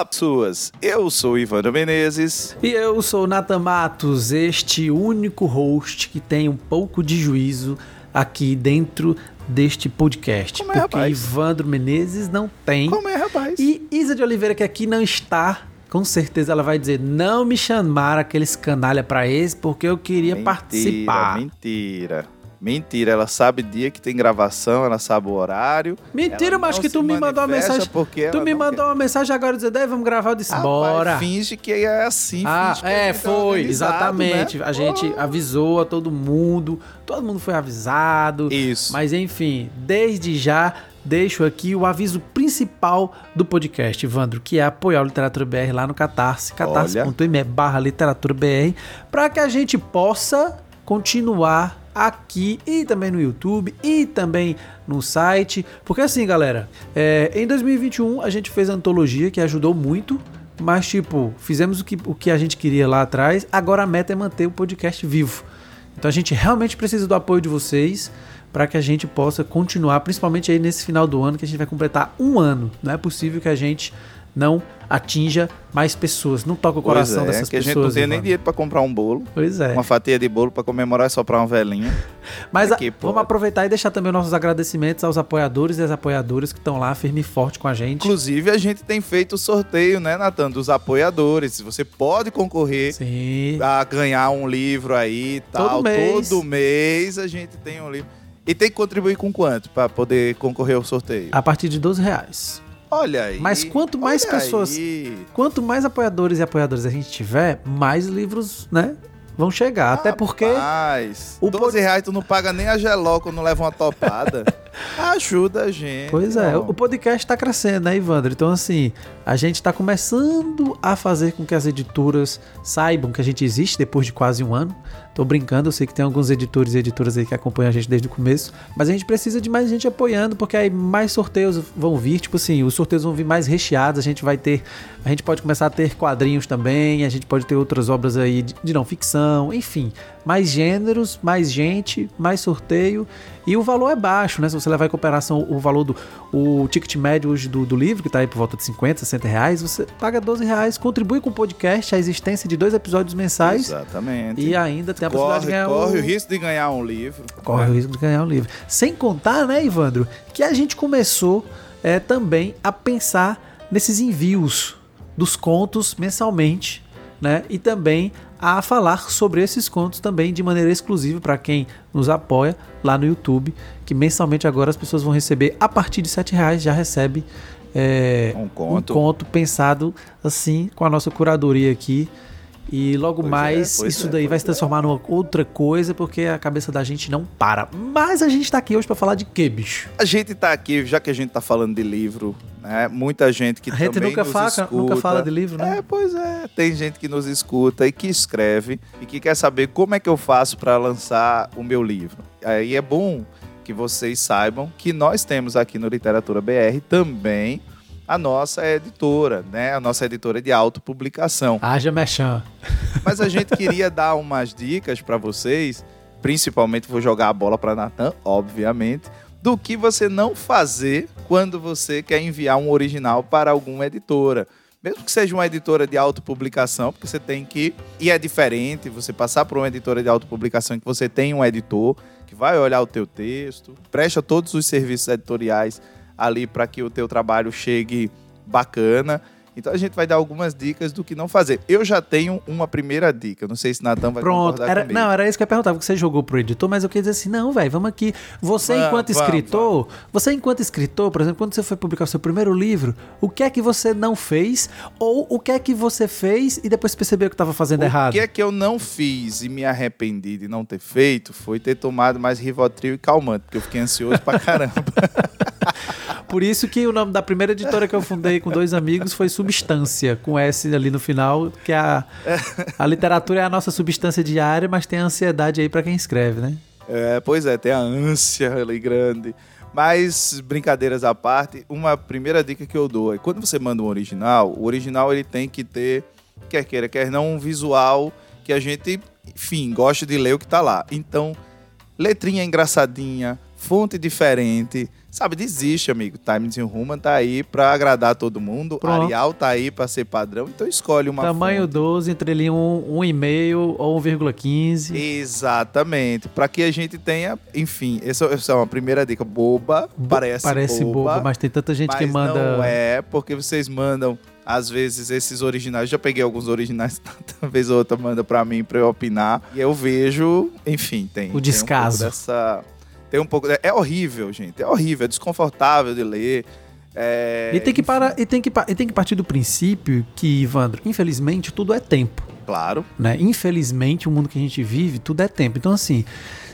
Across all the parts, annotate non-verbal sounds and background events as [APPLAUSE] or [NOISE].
Olá, pessoas. Eu sou Ivandro Menezes. E eu sou Nathan Matos, este único host que tem um pouco de juízo aqui dentro deste podcast. Como é, porque rapaz? Ivandro Menezes não tem. Como é, rapaz? E Isa de Oliveira, que aqui não está, com certeza ela vai dizer: não me chamaram aqueles canalha pra esse porque eu queria participar. Mentira. Mentira, ela sabe dia que tem gravação, ela sabe o horário. Mentira, mas que tu me mandou uma mensagem. porque Tu me mandou uma mensagem agora dizendo, "Ei, vamos gravar, eu disse, Rapaz, bora. Finge que é assim. Ah, finge que a é, gente foi, organizado, exatamente. né? A gente Pô. avisou a todo mundo, todo mundo foi avisado. Isso. Mas enfim, desde já deixo aqui o aviso principal do podcast, Evandro, que é apoiar o Literatura BR lá no Catarse, catarse.me barra literatura BR, para que a gente possa continuar aqui e também no YouTube e também no site. Porque assim, galera, é, em 2021 a gente fez a antologia que ajudou muito. Mas, tipo, fizemos o que, o que a gente queria lá atrás. Agora a meta é manter o podcast vivo. Então a gente realmente precisa do apoio de vocês para que a gente possa continuar, principalmente aí nesse final do ano que a gente vai completar um ano. Não é possível que a gente não atinja mais pessoas, não toca o Pois coração é, dessas que a gente pessoas. não tem nem dinheiro pra comprar um bolo. Pois é. Uma fatia de bolo pra comemorar e soprar uma velhinha. [LAUGHS] Mas a- Aqui, pô. vamos aproveitar e deixar também nossos agradecimentos aos apoiadores e às apoiadoras que estão lá firme e forte com a gente. Inclusive, a gente tem feito o sorteio, né, Natan, dos apoiadores. Você pode concorrer Sim. a ganhar um livro aí e tal. Todo mês. Todo mês a gente tem um livro. E tem que contribuir com quanto pra poder concorrer ao sorteio? A partir de 12 reais. Olha aí. Mas quanto mais pessoas- aí. Quanto mais apoiadores e apoiadoras a gente tiver, mais livros, né, vão chegar. Até porque Rapaz, o 12 reais tu não paga nem a geló quando leva uma topada. [LAUGHS] Ajuda a gente. Pois é, o podcast tá crescendo, né, Ivandro? Então, assim, a gente tá começando a fazer com que as editoras saibam que a gente existe depois de quase um ano. Tô brincando, eu sei que tem alguns editores e editoras aí que acompanham a gente desde o começo, mas a gente precisa de mais gente apoiando, porque aí mais sorteios vão vir, tipo assim, os sorteios vão vir mais recheados, a gente vai ter, a gente pode começar a ter quadrinhos também, a gente pode ter outras obras aí de, de não ficção, enfim, mais gêneros, mais gente, mais sorteio, e o valor é baixo, né? Se você levar em cooperação o valor do o ticket médio hoje do, do livro, que tá aí por volta de 50, 60 reais, você paga 12 reais, contribui com o podcast, a existência de dois episódios mensais, Exatamente. e ainda tem a possibilidade corre, de ganhar corre o... o risco de ganhar um livro. Corre o risco de ganhar um livro. Sem contar, né, Ivandro, que a gente começou é, também a pensar nesses envios dos contos mensalmente, né? E também a falar sobre esses contos também de maneira exclusiva para quem nos apoia lá no YouTube, que mensalmente agora as pessoas vão receber a partir de 7 reais já recebe é, Um conto. um conto pensado assim com a nossa curadoria aqui. E logo Pois é, mais pois isso é, daí vai se transformar numa outra coisa, porque a cabeça da gente não para. Mas a gente tá aqui hoje pra falar de quê, bicho? A gente tá aqui, já que a gente tá falando de livro, né? Muita gente que a gente nunca, nos fala, escuta. nunca fala de livro, né? É, pois é. Tem gente que nos escuta e que escreve e que quer saber como é que eu faço para lançar o meu livro. Aí é bom que vocês saibam que nós temos aqui no Literatura BR também a nossa editora, né? A nossa editora de autopublicação. Haja mechan. Mas a gente queria dar umas dicas para vocês, principalmente vou jogar a bola para Natan, obviamente, do que você não fazer quando você quer enviar um original para alguma editora. Mesmo que seja uma editora de autopublicação, porque você tem que. E é diferente você passar por uma editora de autopublicação em que você tem um editor que vai olhar o teu texto, presta todos os serviços editoriais ali para que o teu trabalho chegue bacana. Então a gente vai dar algumas dicas do que não fazer. Eu já tenho uma primeira dica. Não sei se Natan vai Pronto. Era, comigo. não, era isso que eu ia perguntar, porque você jogou pro editor, mas eu queria dizer assim, não, velho, vamos aqui. Você, Vamos, enquanto vamos, escritor, você, enquanto escritor, por exemplo, quando você foi publicar o seu primeiro livro, o que é que você não fez? Ou o que é que você fez e depois percebeu que estava fazendo errado? O que é que eu não fiz e me arrependi de não ter feito foi ter tomado mais Rivotril e calmante, porque eu fiquei ansioso pra caramba. [LAUGHS] Por isso que o nome da primeira editora que eu fundei com dois amigos foi Substância, com S ali no final, que a, a literatura é a nossa substância diária, mas tem a ansiedade aí para quem escreve, né? É, pois é, tem a ânsia ali grande. Mas, brincadeiras à parte, uma primeira dica que eu dou é quando você manda um original, o original ele tem que ter, quer queira, quer não, um visual que a gente, enfim, gosta de ler o que tá lá. Então, letrinha engraçadinha, fonte diferente, Sabe, desiste, amigo. Times New Roman tá aí pra agradar todo mundo. Pronto. Arial tá aí pra ser padrão. Então escolhe uma Tamanho fonte. 12, entre ali um, 1,5 ou 1,15. Exatamente. Pra que a gente tenha, enfim, essa, essa é uma primeira dica. Boba, parece, parece boba, boba. mas tem tanta gente que manda... não é, porque vocês mandam às vezes esses originais, já peguei alguns originais, [LAUGHS] talvez outra manda para mim para eu opinar, e eu vejo, enfim, tem o descaso tem um dessa tem um pouco. É horrível, gente. É horrível, é desconfortável de ler. É... E, tem que parar, e, tem que, e tem que partir do princípio que, Ivandro, infelizmente, tudo é tempo. Claro. Né? Infelizmente, o mundo que a gente vive, tudo é tempo. Então, assim,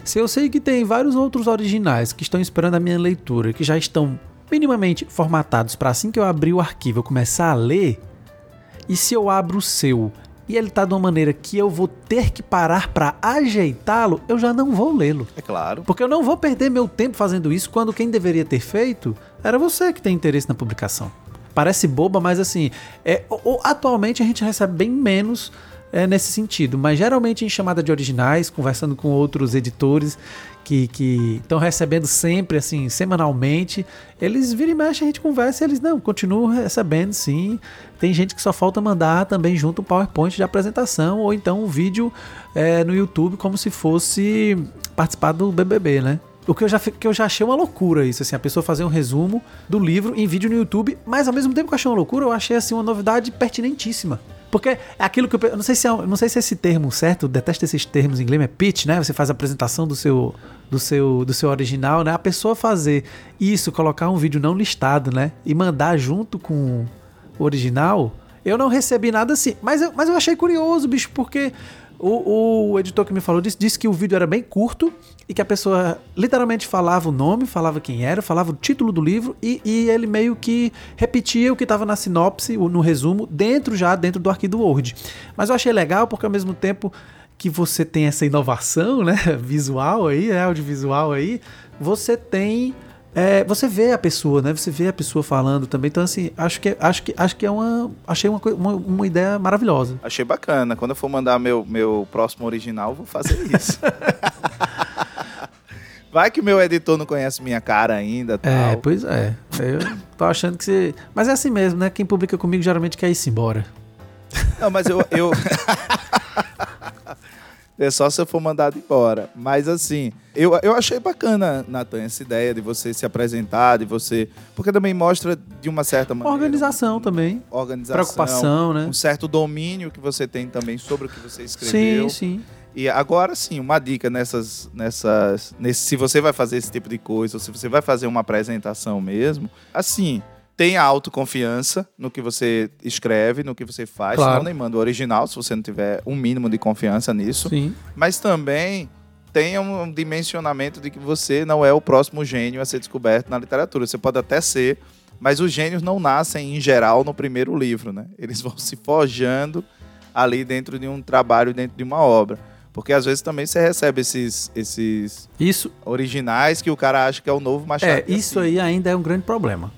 se eu sei que tem vários outros originais que estão esperando a minha leitura, que já estão minimamente formatados para assim que eu abrir o arquivo eu começar a ler, e se eu abro o seu e ele tá de uma maneira que eu vou ter que parar para ajeitá-lo, eu já não vou lê-lo. É claro. Porque eu não vou perder meu tempo fazendo isso quando quem deveria ter feito era você que tem interesse na publicação. Parece boba, mas assim, é, atualmente a gente recebe bem menos é, nesse sentido, mas geralmente em chamada de originais, conversando com outros editores que estão recebendo sempre, assim, semanalmente, eles viram e mexem, a gente conversa e eles, não, continuam recebendo sim. Tem gente que só falta mandar também junto um PowerPoint de apresentação ou então um vídeo é, no YouTube como se fosse participar do BBB, né? O que eu, já, que eu já achei uma loucura isso, assim, a pessoa fazer um resumo do livro em vídeo no YouTube, mas ao mesmo tempo que eu achei uma loucura, eu achei assim uma novidade pertinentíssima. Porque é aquilo que eu, não sei se é, não sei se é esse termo certo, detesto esses termos em inglês, é pitch, né? Você faz a apresentação do seu do seu do seu original, né? A pessoa fazer isso, colocar um vídeo não listado, né? E mandar junto com o original, eu não recebi nada assim. Mas eu, mas eu achei curioso, bicho, porque o, o, editor que me falou disse, disse que o vídeo era bem curto e que a pessoa literalmente falava o nome, falava quem era, falava o título do livro e, e ele meio que repetia o que estava na sinopse, no resumo, dentro já, dentro do arquivo Word. Mas eu achei legal porque ao mesmo tempo que você tem essa inovação, né, [LAUGHS] visual aí, né, audiovisual aí, você tem é, você vê a pessoa, né? Você vê a pessoa falando também. Então, assim, acho que, acho que, acho que é uma. Achei uma, uma, uma ideia maravilhosa. Achei bacana. Quando eu for mandar meu, meu próximo original, vou fazer isso. [LAUGHS] Vai que meu editor não conhece minha cara ainda. É, tal. É, pois é. Eu tô achando que você. Mas é assim mesmo, né? Quem publica comigo geralmente quer ir embora. Não, mas eu. eu... [LAUGHS] É só se eu for mandado embora. Mas assim, eu, eu achei bacana, Natan, essa ideia de você se apresentar, de você. Porque também mostra de uma certa maneira. Organização também. Organização. Preocupação, né? Um certo domínio que você tem também sobre o que você escreveu. Sim, sim. E agora sim, uma dica nessas, nessas, nesse, se você vai fazer esse tipo de coisa, ou se você vai fazer uma apresentação mesmo, assim, tenha autoconfiança no que você escreve, no que você faz. Claro. Não nem manda o original, se você não tiver um mínimo de confiança nisso. Sim. Mas também tenha um dimensionamento de que você não é o próximo gênio a ser descoberto na literatura. Você pode até ser, mas os gênios não nascem, em geral, no primeiro livro, né? Eles vão se forjando ali dentro de um trabalho, dentro de uma obra. Porque às vezes também você recebe esses, esses isso, originais que o cara acha que é o novo Machado. É, isso aí ainda é um grande problema.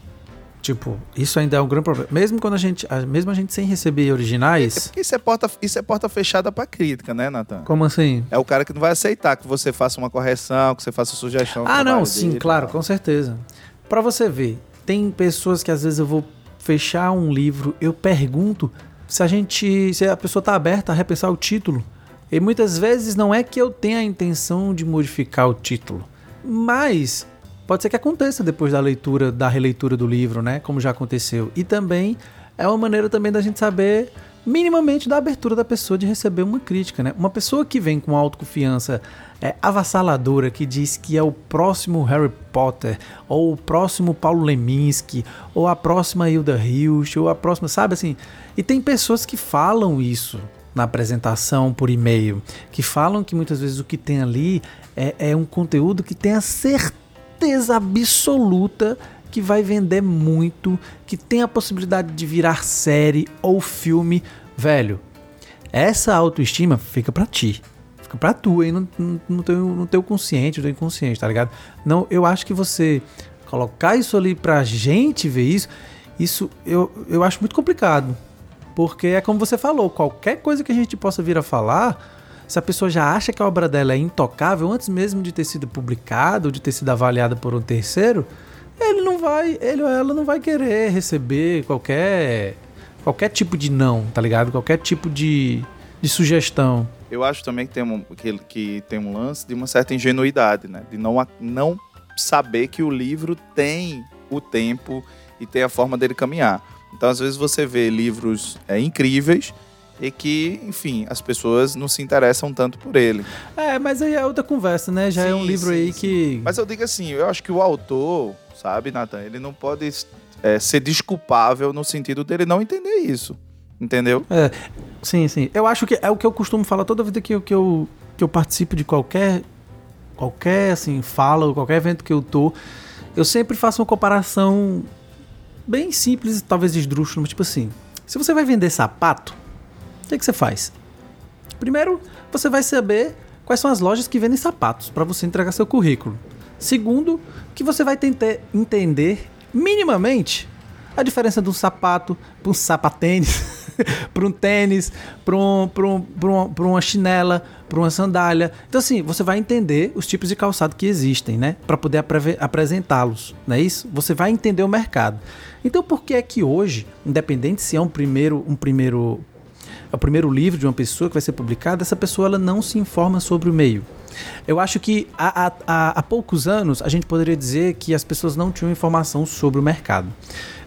Tipo, isso ainda é um grande problema. Mesmo quando a gente, mesmo a gente sem receber originais. É porque isso é porta, isso é porta fechada para crítica, né, Nathan? Como assim? É o cara que não vai aceitar que você faça uma correção, que você faça sugestão. Ah, não, sim, claro, com certeza. Para você ver, tem pessoas que às vezes eu vou fechar um livro, eu pergunto se a gente, se a pessoa tá aberta a repensar o título. E muitas vezes não é que eu tenha a intenção de modificar o título, mas Pode ser que aconteça depois da leitura, da releitura do livro, né? Como já aconteceu. E também é uma maneira também da gente saber minimamente da abertura da pessoa de receber uma crítica, né? Uma pessoa que vem com autoconfiança é, avassaladora, que diz que é o próximo Harry Potter, ou o próximo Paulo Leminski, ou a próxima Hilda Hilst, ou a próxima, sabe assim? E tem pessoas que falam isso na apresentação por e-mail, que falam que muitas vezes o que tem ali é, é um conteúdo que tem a certeza certeza absoluta que vai vender muito, que tem a possibilidade de virar série ou filme, velho. Essa autoestima fica para ti. Fica pra tu aí no, no, no, teu, no teu consciente, no teu inconsciente, tá ligado? Não, eu acho que você colocar isso ali pra gente ver isso, isso eu, eu acho muito complicado. Porque é como você falou, qualquer coisa que a gente possa vir a falar, se a pessoa já acha que a obra dela é intocável antes mesmo de ter sido publicada ou de ter sido avaliada por um terceiro, ele não vai, ele ou ela não vai querer receber qualquer qualquer tipo de não, tá ligado? Qualquer tipo de, de sugestão. Eu acho também que tem, um, que, que tem um lance de uma certa ingenuidade, né? De não, não saber que o livro tem o tempo e tem a forma dele caminhar. Então, às vezes, você vê livros é, incríveis e que, enfim, as pessoas não se interessam tanto por ele. É, mas aí é outra conversa, né? Já sim, é um livro sim, aí sim. que. Mas eu digo assim, eu acho que o autor, sabe, Nathan, ele não pode é, ser desculpável no sentido dele não entender isso. Entendeu? É, sim, sim. Eu acho que é o que eu costumo falar toda vida que eu, que eu, que eu participo de qualquer qualquer assim fala ou qualquer evento que eu tô, eu sempre faço uma comparação bem simples, talvez esdrúxula, mas tipo assim, se você vai vender sapato, o que, que você faz? Primeiro, você vai saber quais são as lojas que vendem sapatos para você entregar seu currículo. Segundo, que você vai tentar entender minimamente a diferença de um sapato para um sapatênis, [LAUGHS] para um tênis, para um, um, um, uma chinela, para uma sandália. Então, assim, você vai entender os tipos de calçado que existem, né? Para poder apresentá-los, não é isso? Você vai entender o mercado. Então, por que é que hoje, independente se é um primeiro, um primeiro, é o primeiro livro de uma pessoa que vai ser publicado, essa pessoa ela não se informa sobre o meio? Eu acho que há, há, há poucos anos a gente poderia dizer que as pessoas não tinham informação sobre o mercado.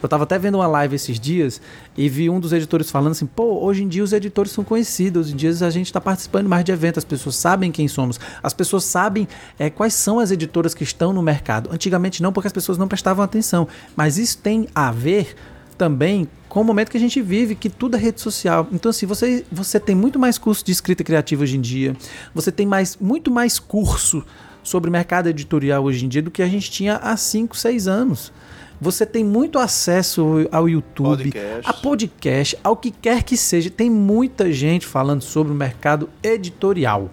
Eu estava até vendo uma live esses dias e vi um dos editores falando assim: pô, hoje em dia os editores são conhecidos, hoje em dia a gente está participando mais de eventos, as pessoas sabem quem somos, as pessoas sabem é, quais são as editoras que estão no mercado. Antigamente não, porque as pessoas não prestavam atenção, mas isso tem a ver também com o momento que a gente vive, que tudo é rede social. Então, assim, você, você tem muito mais curso de escrita criativa hoje em dia, você tem mais, muito mais curso sobre mercado editorial hoje em dia do que a gente tinha há 5, 6 anos. Você tem muito acesso ao YouTube, podcast. a podcast, ao que quer que seja. Tem muita gente falando sobre o mercado editorial.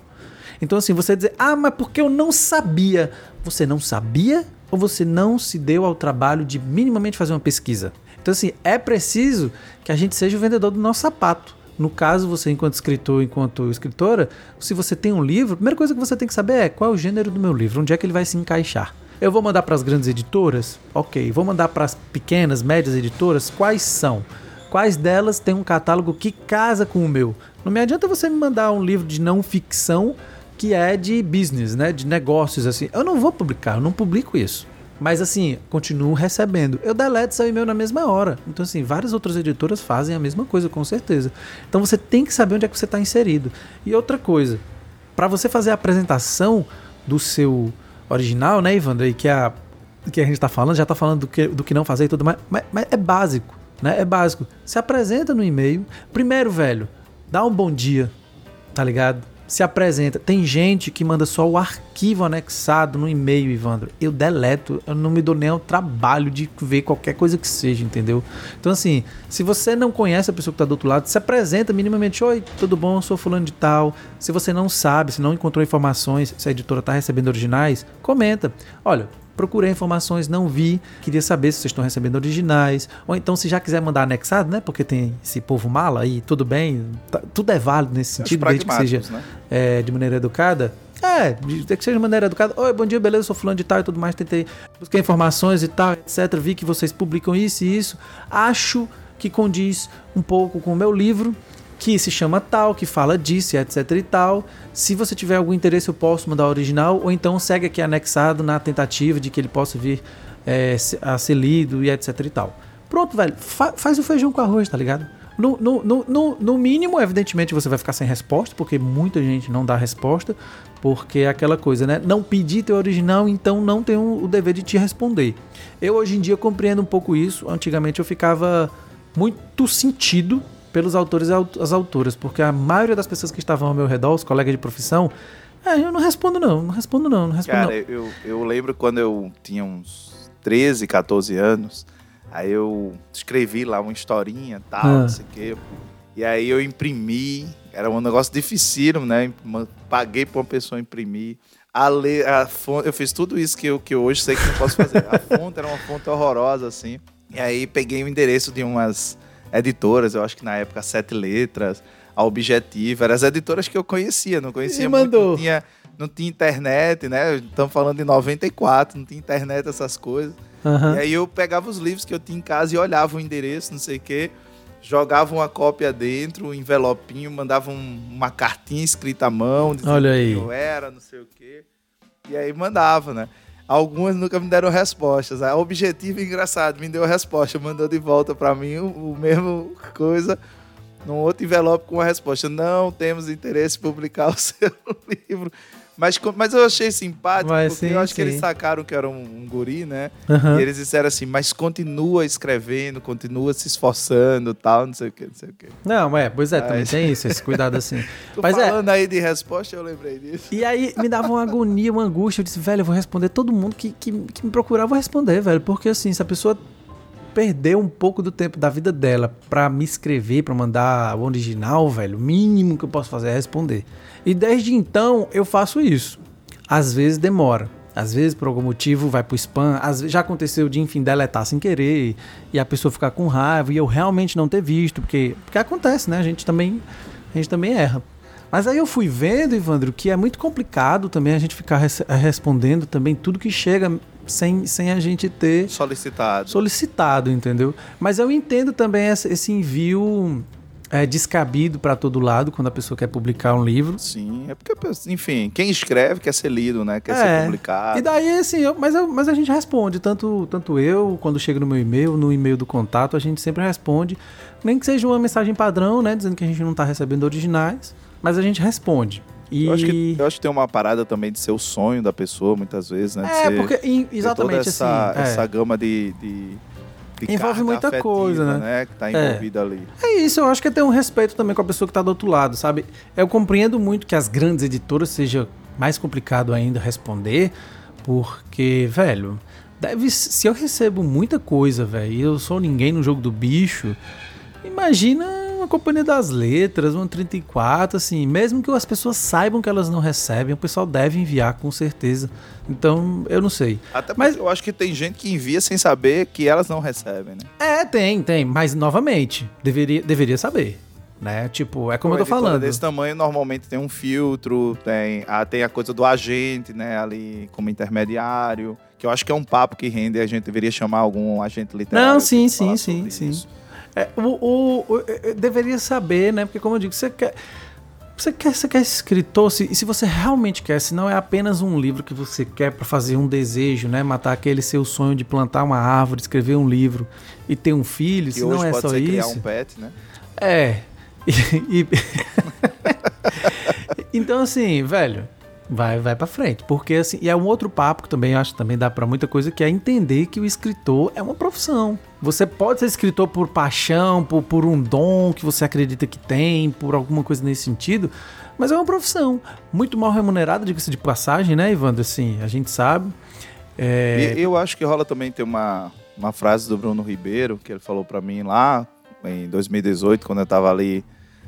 Então, assim, você dizer, ah, mas porque eu não sabia. Você não sabia ou você não se deu ao trabalho de minimamente fazer uma pesquisa? Então, assim, é preciso que a gente seja o vendedor do nosso sapato. No caso, você, enquanto escritor, enquanto escritora, se você tem um livro, a primeira coisa que você tem que saber é qual é o gênero do meu livro, onde é que ele vai se encaixar. Eu vou mandar para as grandes editoras? Ok. Vou mandar para as pequenas, médias editoras? Quais são? Quais delas têm um catálogo que casa com o meu? Não me adianta você me mandar um livro de não ficção que é de business, né? De negócios, assim. Eu não vou publicar, eu não publico isso. Mas assim, continuo recebendo. Eu deleto seu e-mail na mesma hora. Então, assim, várias outras editoras fazem a mesma coisa, com certeza. Então você tem que saber onde é que você está inserido. E outra coisa, para você fazer a apresentação do seu original, né, Ivandro, aí que a, que a gente está falando, já está falando do que, do que não fazer e tudo mais, mas, mas é básico, né? É básico. Se apresenta no e-mail. Primeiro, velho, dá um bom dia, tá ligado? Se apresenta. Tem gente que manda só o arquivo anexado no e-mail, Ivandro. Eu deleto, eu não me dou nem o trabalho de ver qualquer coisa que seja, entendeu? Então, assim, se você não conhece a pessoa que está do outro lado, se apresenta minimamente: Oi, tudo bom? Eu sou fulano de tal. Se você não sabe, se não encontrou informações, se a editora está recebendo originais, comenta. Olha, procurei informações, não vi, queria saber se vocês estão recebendo originais, ou então se já quiser mandar anexado, né? Porque tem esse povo mala aí, tudo bem, tá, tudo é válido nesse sentido, desde que seja né? é, de maneira educada. É, desde que seja de maneira educada. Oi, bom dia, beleza, sou fulano de tal e tudo mais, tentei buscar informações e tal, etc. Vi que vocês publicam isso e isso. Acho que condiz um pouco com o meu livro que se chama tal, que fala disso, etc e tal. Se você tiver algum interesse, eu posso mandar o original, ou então segue aqui anexado na tentativa de que ele possa vir é, a ser lido e etc e tal. Pronto, velho, fa faz o feijão com arroz, tá ligado? No, no, no, no, mínimo, evidentemente, você vai ficar sem resposta, porque muita gente não dá resposta, porque é aquela coisa, né? Não pedi teu original, então não tenho o dever de te responder. Eu hoje em dia compreendo um pouco isso. Antigamente eu ficava muito sentido pelos autores e as autoras, porque a maioria das pessoas que estavam ao meu redor, os colegas de profissão, é, eu não respondo não, não respondo não, não respondo Cara, não. Eu, eu lembro quando eu tinha uns 13, 14 anos. Aí eu escrevi lá uma historinha tal, ah. não sei o quê. E aí eu imprimi, era um negócio dificílimo, né? Paguei para uma pessoa imprimir. A, ler, a fonte, eu fiz tudo isso que eu, que eu hoje sei que não posso fazer. A [LAUGHS] fonte era uma fonte horrorosa, assim. E aí peguei o endereço de umas editoras, eu acho que na época Sete Letras, a Objetivo, eram as editoras que eu conhecia, não conhecia e muito, mandou. Não tinha, não tinha internet, né? Estamos falando de 94, não tinha internet, essas coisas. Uhum. E aí eu pegava os livros que eu tinha em casa e olhava o endereço, não sei o quê, jogava uma cópia dentro, um envelopinho, mandava um, uma cartinha escrita à mão, dizendo Olha aí. eu era, não sei o quê. E aí mandava, né? Algumas nunca me deram respostas. A Objetivo, engraçado, me deu resposta, mandou de volta para mim o, o mesmo coisa, num outro envelope com a resposta. Não temos interesse em publicar [LAUGHS] o seu livro. Mas, mas eu achei simpático, mas, porque sim, eu acho sim. que eles sacaram que era um, um guri, né? Uhum. E eles disseram assim, mas continua escrevendo, continua se esforçando tal, não sei o que, não sei o que. Não, é, pois é, também tem isso, esse cuidado assim. [LAUGHS] mas é falando é, aí de resposta, eu lembrei disso. E aí me dava uma agonia, uma angústia, eu disse, velho, eu vou responder todo mundo que, que, que me procurar, eu vou responder, velho, porque assim, se a pessoa perdeu um pouco do tempo da vida dela para me escrever, para mandar o original, velho, o mínimo que eu posso fazer é responder. E desde então eu faço isso. Às vezes demora. Às vezes, por algum motivo, vai pro spam. Às vezes, já aconteceu de, enfim, deletar sem querer e a pessoa ficar com raiva e eu realmente não ter visto, porque, porque acontece, né? A gente também, a gente também erra. Mas aí eu fui vendo, Ivandro, que é muito complicado também a gente ficar res respondendo também tudo que chega sem, sem a gente ter solicitado. Solicitado, entendeu? Mas eu entendo também esse envio é descabido para todo lado quando a pessoa quer publicar um livro. Sim, é porque, enfim, quem escreve quer ser lido, né? Quer é. ser publicado. E daí, assim, eu, mas, eu, mas a gente responde, tanto, tanto eu, quando chega no meu e-mail, no e-mail do contato, a gente sempre responde. Nem que seja uma mensagem padrão, né? Dizendo que a gente não está recebendo originais, mas a gente responde. E... Eu, acho que, eu acho que tem uma parada também de ser o sonho da pessoa, muitas vezes, né? É, ser, porque, exatamente essa, assim. É. Essa gama de, de envolve muita afetiva, coisa, né? né? Que tá envolvida é. ali. É isso, eu acho que é ter um respeito também com a pessoa que tá do outro lado, sabe? Eu compreendo muito que as grandes editoras seja mais complicado ainda responder, porque, velho, deve se eu recebo muita coisa, velho, e eu sou ninguém no jogo do bicho, imagina uma companhia das letras, uma 34, assim, mesmo que as pessoas saibam que elas não recebem, o pessoal deve enviar com certeza. Então, eu não sei. Até mas eu acho que tem gente que envia sem saber que elas não recebem, né? É, tem, tem, mas novamente, deveria, deveria saber. Né? Tipo, é como eu tô falando. desse tamanho normalmente tem um filtro, tem a, tem a coisa do agente, né, ali como intermediário, que eu acho que é um papo que rende, a gente deveria chamar algum agente literário. Não, sim, sim, sim, sim. Isso. É, o, o, o, deveria saber, né? Porque como eu digo, você quer. Você quer, você quer escritor, se, e se você realmente quer, se não é apenas um livro que você quer para fazer um desejo, né? Matar aquele seu sonho de plantar uma árvore, escrever um livro e ter um filho, se não é só isso. criar um pet, né? É. [LAUGHS] E, e... [LAUGHS] então, assim, velho, vai vai para frente, porque assim, e é um outro papo que também acho que também dá para muita coisa que é entender que o escritor é uma profissão. Você pode ser escritor por paixão, por, por um dom que você acredita que tem, por alguma coisa nesse sentido, mas é uma profissão muito mal remunerada, diga-se de passagem, né, Ivandro? Assim, a gente sabe. É... Eu acho que rola também ter uma, uma frase do Bruno Ribeiro que ele falou para mim lá em 2018, quando eu tava ali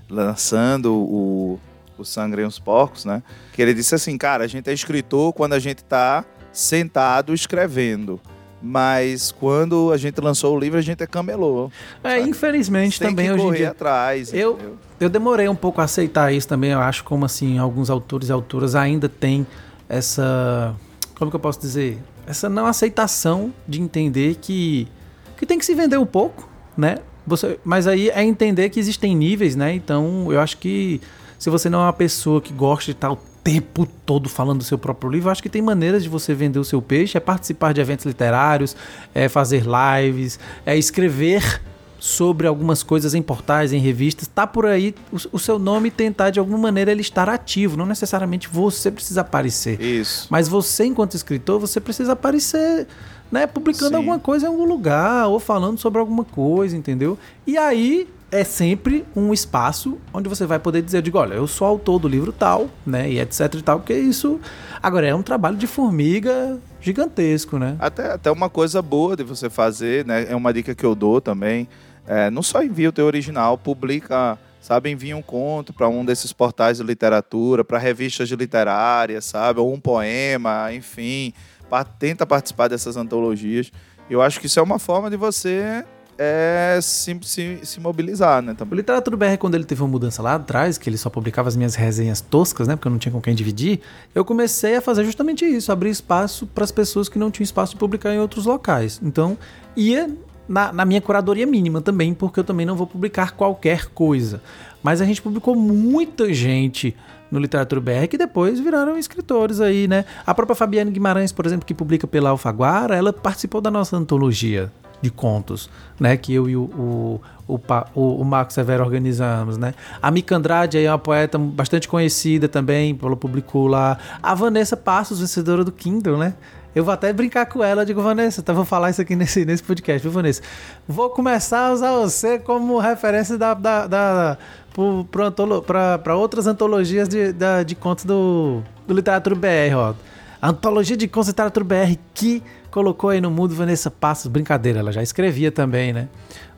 lançando o o Sangue e os Porcos, né? Que ele disse assim, cara, a gente é escritor quando a gente tá sentado escrevendo. Mas quando a gente lançou o livro, a gente é camelô. É, sabe? infelizmente Tem também que hoje correr em dia. atrás. Eu, eu demorei um pouco a aceitar isso também. Eu acho como assim, alguns autores e autoras ainda têm essa. Como que eu posso dizer? Essa não aceitação de entender que, que tem que se vender um pouco, né? Você, mas aí é entender que existem níveis, né? Então eu acho que se você não é uma pessoa que gosta de o tempo todo falando do seu próprio livro, acho que tem maneiras de você vender o seu peixe, é participar de eventos literários, é fazer lives, é escrever sobre algumas coisas em portais, em revistas, tá por aí o, o, seu nome tentar de alguma maneira ele estar ativo, não necessariamente você precisa aparecer. Isso. Mas você enquanto escritor, você precisa aparecer, né, publicando Sim. alguma coisa em algum lugar ou falando sobre alguma coisa, entendeu? E aí é sempre um espaço onde você vai poder dizer, eu digo, olha, eu sou autor do livro tal, né, e etc e tal, porque isso agora é um trabalho de formiga gigantesco, né? Até, até uma coisa boa de você fazer, né? É uma dica que eu dou também. É, não só envia o teu original, publica, sabe? Envia um conto para um desses portais de literatura, para revistas literárias, sabe? Ou um poema, enfim. Tenta participar dessas antologias. Eu acho que isso é uma forma de você é se, se, se, mobilizar, né? Também. O Literatura BR, quando ele teve uma mudança lá atrás, que ele só publicava as minhas resenhas toscas, né? Porque eu não tinha com quem dividir, eu comecei a fazer justamente isso, abrir espaço para as pessoas que não tinham espaço de publicar em outros locais. Então, ia na, na minha curadoria mínima também, porque eu também não vou publicar qualquer coisa. Mas a gente publicou muita gente no Literatura BR que depois viraram escritores aí, né? A própria Fabiane Guimarães, por exemplo, que publica pela Alfaguara, ela participou da nossa antologia de contos, né? Que eu e o, o, o, o, o Marco Severo organizamos, né? A Mica Andrade é uma poeta bastante conhecida também, ela publicou lá. A Vanessa Passos, vencedora do Kindle, né? Eu vou até brincar com ela, digo, Vanessa, então vou falar isso aqui [LAUGHS] nesse, nesse podcast, viu, Vanessa? Vou começar a usar você como referência da, da, da para outras antologias de, da, de contos do, do Literatura BR, ó. Antologia de contos do Literatura BR que colocou aí no mundo Vanessa Passos, brincadeira, ela já escrevia também, né?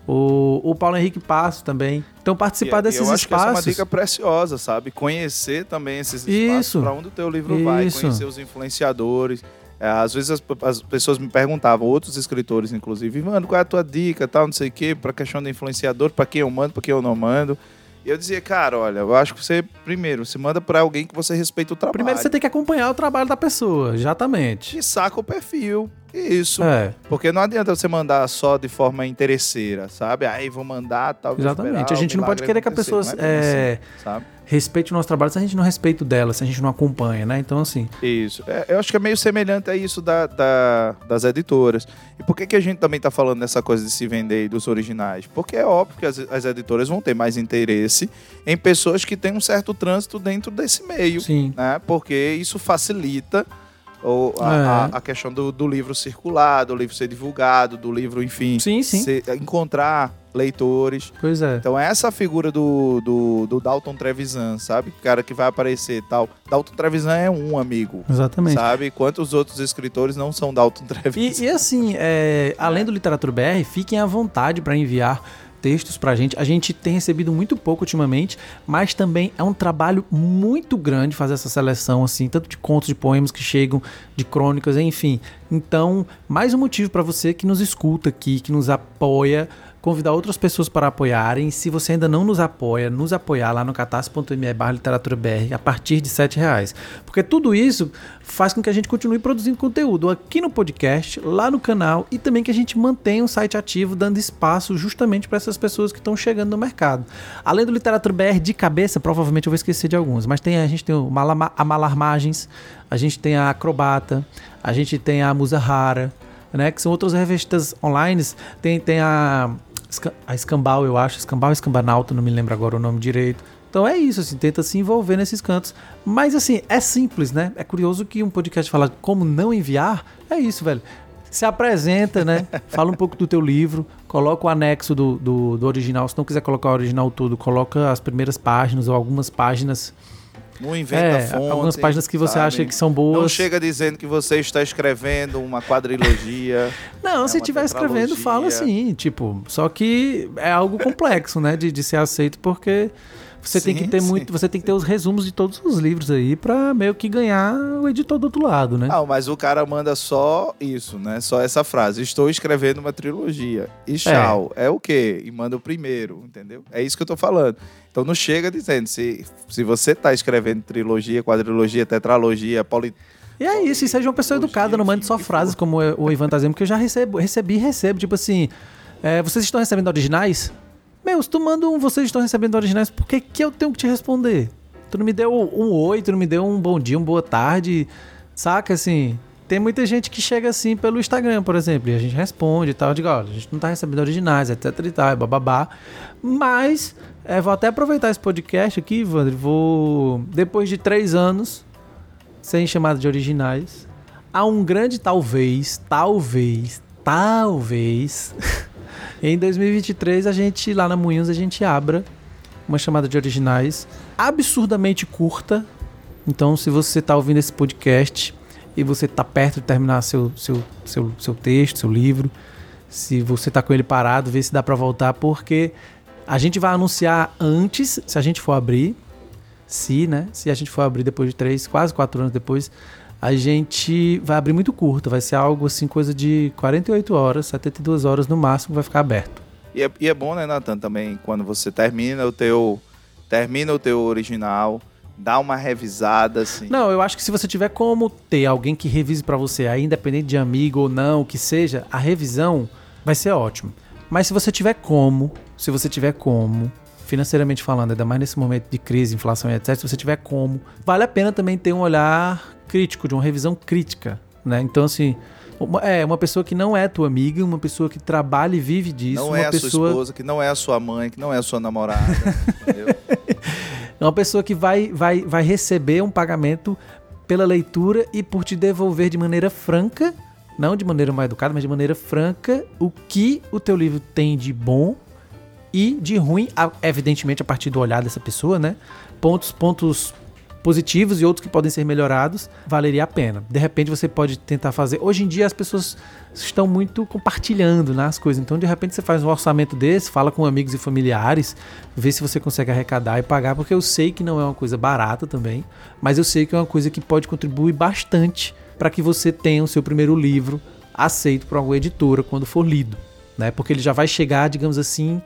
O, o Paulo Henrique Passos também. Então, participar e, desses eu acho espaços. Que essa é uma dica preciosa, sabe? Conhecer também esses espaços para onde o teu livro Isso. vai, conhecer os influenciadores. É, às vezes as, as, pessoas me perguntavam, outros escritores, inclusive, mano, qual é a tua dica, tal, não sei o quê, para questão do influenciador, para quem eu mando, para quem eu não mando. E eu dizia, cara, olha, eu acho que você, primeiro, se manda para alguém que você respeita o trabalho. Primeiro você tem que acompanhar o trabalho da pessoa, exatamente. E saca o perfil. Isso. É. Porque não adianta você mandar só de forma interesseira, sabe? Aí vou mandar tal. Exatamente. A gente não pode querer que a pessoa é, é, assim, respeite o nosso trabalho se a gente não respeita o dela, se a gente não acompanha, né? Então, assim. Isso. É, eu acho que é meio semelhante a isso da, da, das editoras. E por que, que a gente também está falando dessa coisa de se vender dos originais? Porque é óbvio que as, as editoras vão ter mais interesse em pessoas que têm um certo trânsito dentro desse meio. Sim. Né? Porque isso facilita ou a, é. a, a questão do, do, livro circular, do livro ser divulgado, do livro, enfim, sim, sim. Ser, encontrar leitores. Pois é. Então essa figura do, do, do, Dalton Trevisan, sabe? O cara que vai aparecer tal. Dalton Trevisan é um amigo. Exatamente. Sabe? Quantos outros escritores não são Dalton Trevisan? E, e assim, é, além do Literatura BR, fiquem à vontade para enviar textos pra gente. A gente tem recebido muito pouco ultimamente, mas também é um trabalho muito grande fazer essa seleção, assim, tanto de contos, de poemas que chegam, de crônicas, enfim. Então, mais um motivo para você que nos escuta aqui, que nos apoia convidar outras pessoas para apoiarem. Se você ainda não nos apoia, nos apoiar lá no catarse.me barra literatura BR a partir de R$ reais. Porque tudo isso faz com que a gente continue produzindo conteúdo aqui no podcast, lá no canal e também que a gente mantenha o site ativo, dando espaço justamente para essas pessoas que estão chegando no mercado. Além do Literatura BR de cabeça, provavelmente eu vou esquecer de alguns, mas tem a gente tem o Malama, a Malarmagens, a gente tem a Acrobata, a gente tem a Musa Rara, né, que são outras revistas online. Tem, tem a a Escambau, eu acho, Escambau Escambanalto, não me lembro agora o nome direito. Então é isso, assim, tenta se envolver nesses cantos. Mas assim, é simples, né? É curioso que um podcast fala como não enviar. É isso, velho. Se apresenta, né? [LAUGHS] Fala um pouco do teu livro, coloca o anexo do, do, do original. Se não quiser colocar o original todo, coloca as primeiras páginas ou algumas páginas não inventa é, fonte. Algumas páginas que você sabe? acha que são boas. Não chega dizendo que você está escrevendo uma quadrilogia. [LAUGHS] não, é se estiver escrevendo, fala assim, tipo, só que é algo complexo, né, de, de ser aceito, porque você sim, tem que ter sim, muito, você tem que ter os resumos de todos os livros aí para meio que ganhar o editor do outro lado, né? Não, mas o cara manda só isso, né? Só essa frase: "Estou escrevendo uma trilogia". E tchau. É, é o quê? E manda o primeiro, entendeu? É isso que eu tô falando. Então não chega dizendo se se você tá escrevendo trilogia, quadrilogia, tetralogia, poli e é isso, e seja uma pessoa educada, não mande só frases como o Ivan tá dizendo, porque eu já recebo, recebi e recebo, tipo assim, é, vocês estão recebendo originais? Meu, se tu manda um vocês estão recebendo originais, por que, que eu tenho que te responder? Tu não me deu um oi, tu não me deu um bom dia, uma boa tarde, saca assim? Tem muita gente que chega assim pelo Instagram, por exemplo, e a gente responde e tal. Eu digo, olha, a gente não tá recebendo originais, etc e tal, bababá. Mas, é, vou até aproveitar esse podcast aqui, Ivandro. Vou, depois de três anos, sem chamada de originais, há um grande talvez, talvez, talvez. [LAUGHS] Em 2023, a gente, lá na Moinhos, a gente abra uma chamada de originais absurdamente curta. Então, se você está ouvindo esse podcast e você tá perto de terminar seu, seu, seu, seu texto, seu livro. Se você tá com ele parado, vê se dá para voltar, porque a gente vai anunciar antes, se a gente for abrir, se, né? Se a gente for abrir depois de três, quase quatro anos depois, a gente vai abrir muito curto. Vai ser algo assim, coisa de 48 horas, 72 horas no máximo, vai ficar aberto. E é, e é bom, né, Nathan, também, quando você termina o teu, termina o teu original, dá uma revisada, assim. Não, eu acho que se você tiver como ter alguém que revise para você, aí, independente de amigo ou não, o que seja, a revisão vai ser ótimo. Mas se você tiver como, se você tiver como, financeiramente falando, ainda mais nesse momento de crise, inflação e etc., se você tiver como, vale a pena também ter um olhar crítico, de uma revisão crítica, né? Então, assim, é uma pessoa que não é tua amiga, uma pessoa que trabalha e vive disso. Não é a pessoa... sua esposa, que não é a sua mãe, que não é a sua namorada, entendeu? [LAUGHS] É uma pessoa que vai, vai, vai receber um pagamento pela leitura e por te devolver de maneira franca, não de maneira mais educada, mas de maneira franca, o que o teu livro tem de bom e de ruim, evidentemente a partir do olhar dessa pessoa, né? Pontos, pontos positivos e outros que podem ser melhorados, valeria a pena. De repente você pode tentar fazer. Hoje em dia as pessoas estão muito compartilhando né, as coisas. Então, de repente, você faz um orçamento desse, fala com amigos e familiares, vê se você consegue arrecadar e pagar, porque eu sei que não é uma coisa barata também, mas eu sei que é uma coisa que pode contribuir bastante para que você tenha o seu primeiro livro aceito por alguma editora quando for lido. Né? Porque ele já vai chegar, digamos assim,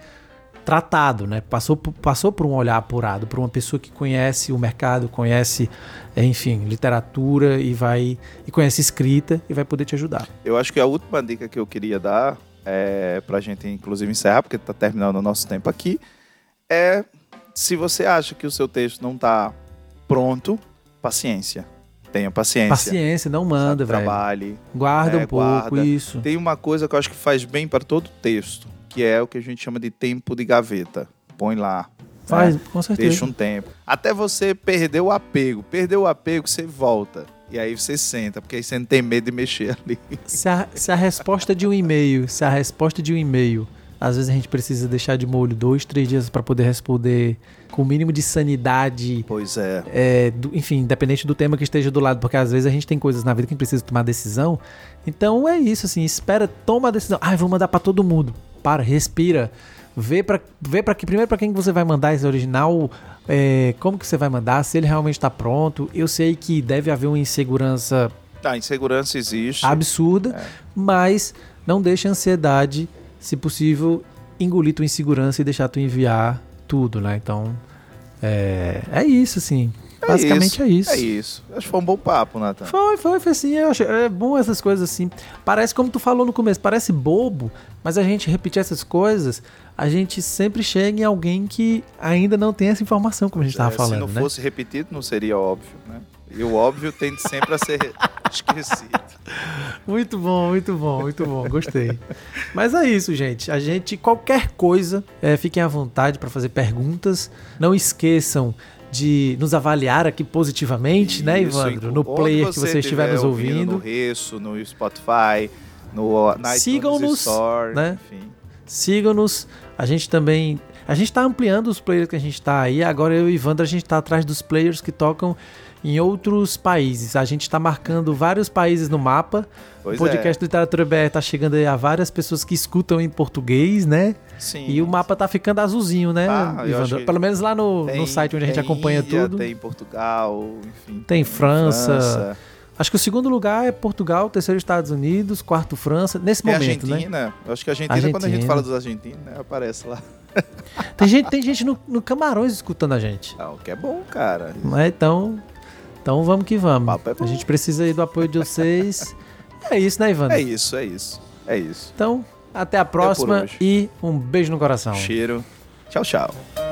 tratado, né? Passou, passou por um olhar apurado, por uma pessoa que conhece o mercado, conhece, enfim, literatura e vai e conhece escrita e vai poder te ajudar. Eu acho que a última dica que eu queria dar é para a gente, inclusive, encerrar, porque está terminando o nosso tempo aqui, é se você acha que o seu texto não está pronto, paciência. Tenha paciência. Paciência, não manda, velho. Trabalhe. Guarda é, um pouco guarda. isso. Tem uma coisa que eu acho que faz bem para todo texto que é o que a gente chama de tempo de gaveta. Põe lá. Faz, né? com certeza. Deixa um tempo. Até você perder o apego. Perder o apego, você volta. E aí você senta, porque aí você não tem medo de mexer ali. Se a, se a resposta de um e-mail, se a resposta de um e-mail, às vezes a gente precisa deixar de molho dois, três dias para poder responder com o mínimo de sanidade. Pois é. é do, enfim, independente do tema que esteja do lado, porque às vezes a gente tem coisas na vida que a gente precisa tomar decisão. Então é isso, assim, espera, toma a decisão. Ai, vou mandar para todo mundo para, respira, vê para vê para que primeiro para quem você vai mandar esse original, é, como que você vai mandar, se ele realmente está pronto. Eu sei que deve haver uma insegurança. Tá, insegurança existe. Absurda, é. mas não deixe a ansiedade, se possível, engolir tua insegurança e deixar tu enviar tudo, né? Então, é, é isso, assim. É Basicamente isso, é isso. É isso. Acho que foi um bom papo, Nathan. Foi, foi, foi assim. Eu acho, é bom essas coisas assim. Parece como tu falou no começo, parece bobo, mas a gente repetir essas coisas, a gente sempre chega em alguém que ainda não tem essa informação, como a gente estava é, falando. Se não né? fosse repetido, não seria óbvio, né? E o óbvio tende sempre a ser [LAUGHS] esquecido. Muito bom, muito bom, muito bom. Gostei. Mas é isso, gente. A gente, qualquer coisa, é, fiquem à vontade para fazer perguntas. Não esqueçam de nos avaliar aqui positivamente, né, Isso, né, Ivandro? No player que você estiver nos ouvindo. No Resso, no Spotify, no Sigam-nos, né? enfim. Sigam-nos. A gente também... A gente está ampliando os players que a gente está aí. Agora eu e o Ivandro, a gente está atrás dos players que tocam em outros países. A gente está marcando vários países no mapa. Pois o podcast é. do Literatura BR está chegando aí a várias pessoas que escutam em português, né? Sim. E o mapa tá ficando azulzinho, né, ah, Pelo menos lá no, tem, no site onde a gente acompanha Índia, tudo. Tem Portugal, enfim. Tem França. França. Acho que o segundo lugar é Portugal, terceiro Estados Unidos, quarto França, nesse tem momento, né? Argentina. né? Eu acho que a Argentina, Argentina, quando a gente fala dos argentinos, né, aparece lá. Tem gente, tem gente no, no Camarões escutando a gente. Não, o que é bom, cara. Mas então, então vamos que vamos. É a gente precisa aí do apoio de vocês. [LAUGHS] é isso, né, Ivan? É isso, é isso. É isso. Então, até a próxima e um beijo no coração. Cheiro. Tchau, tchau.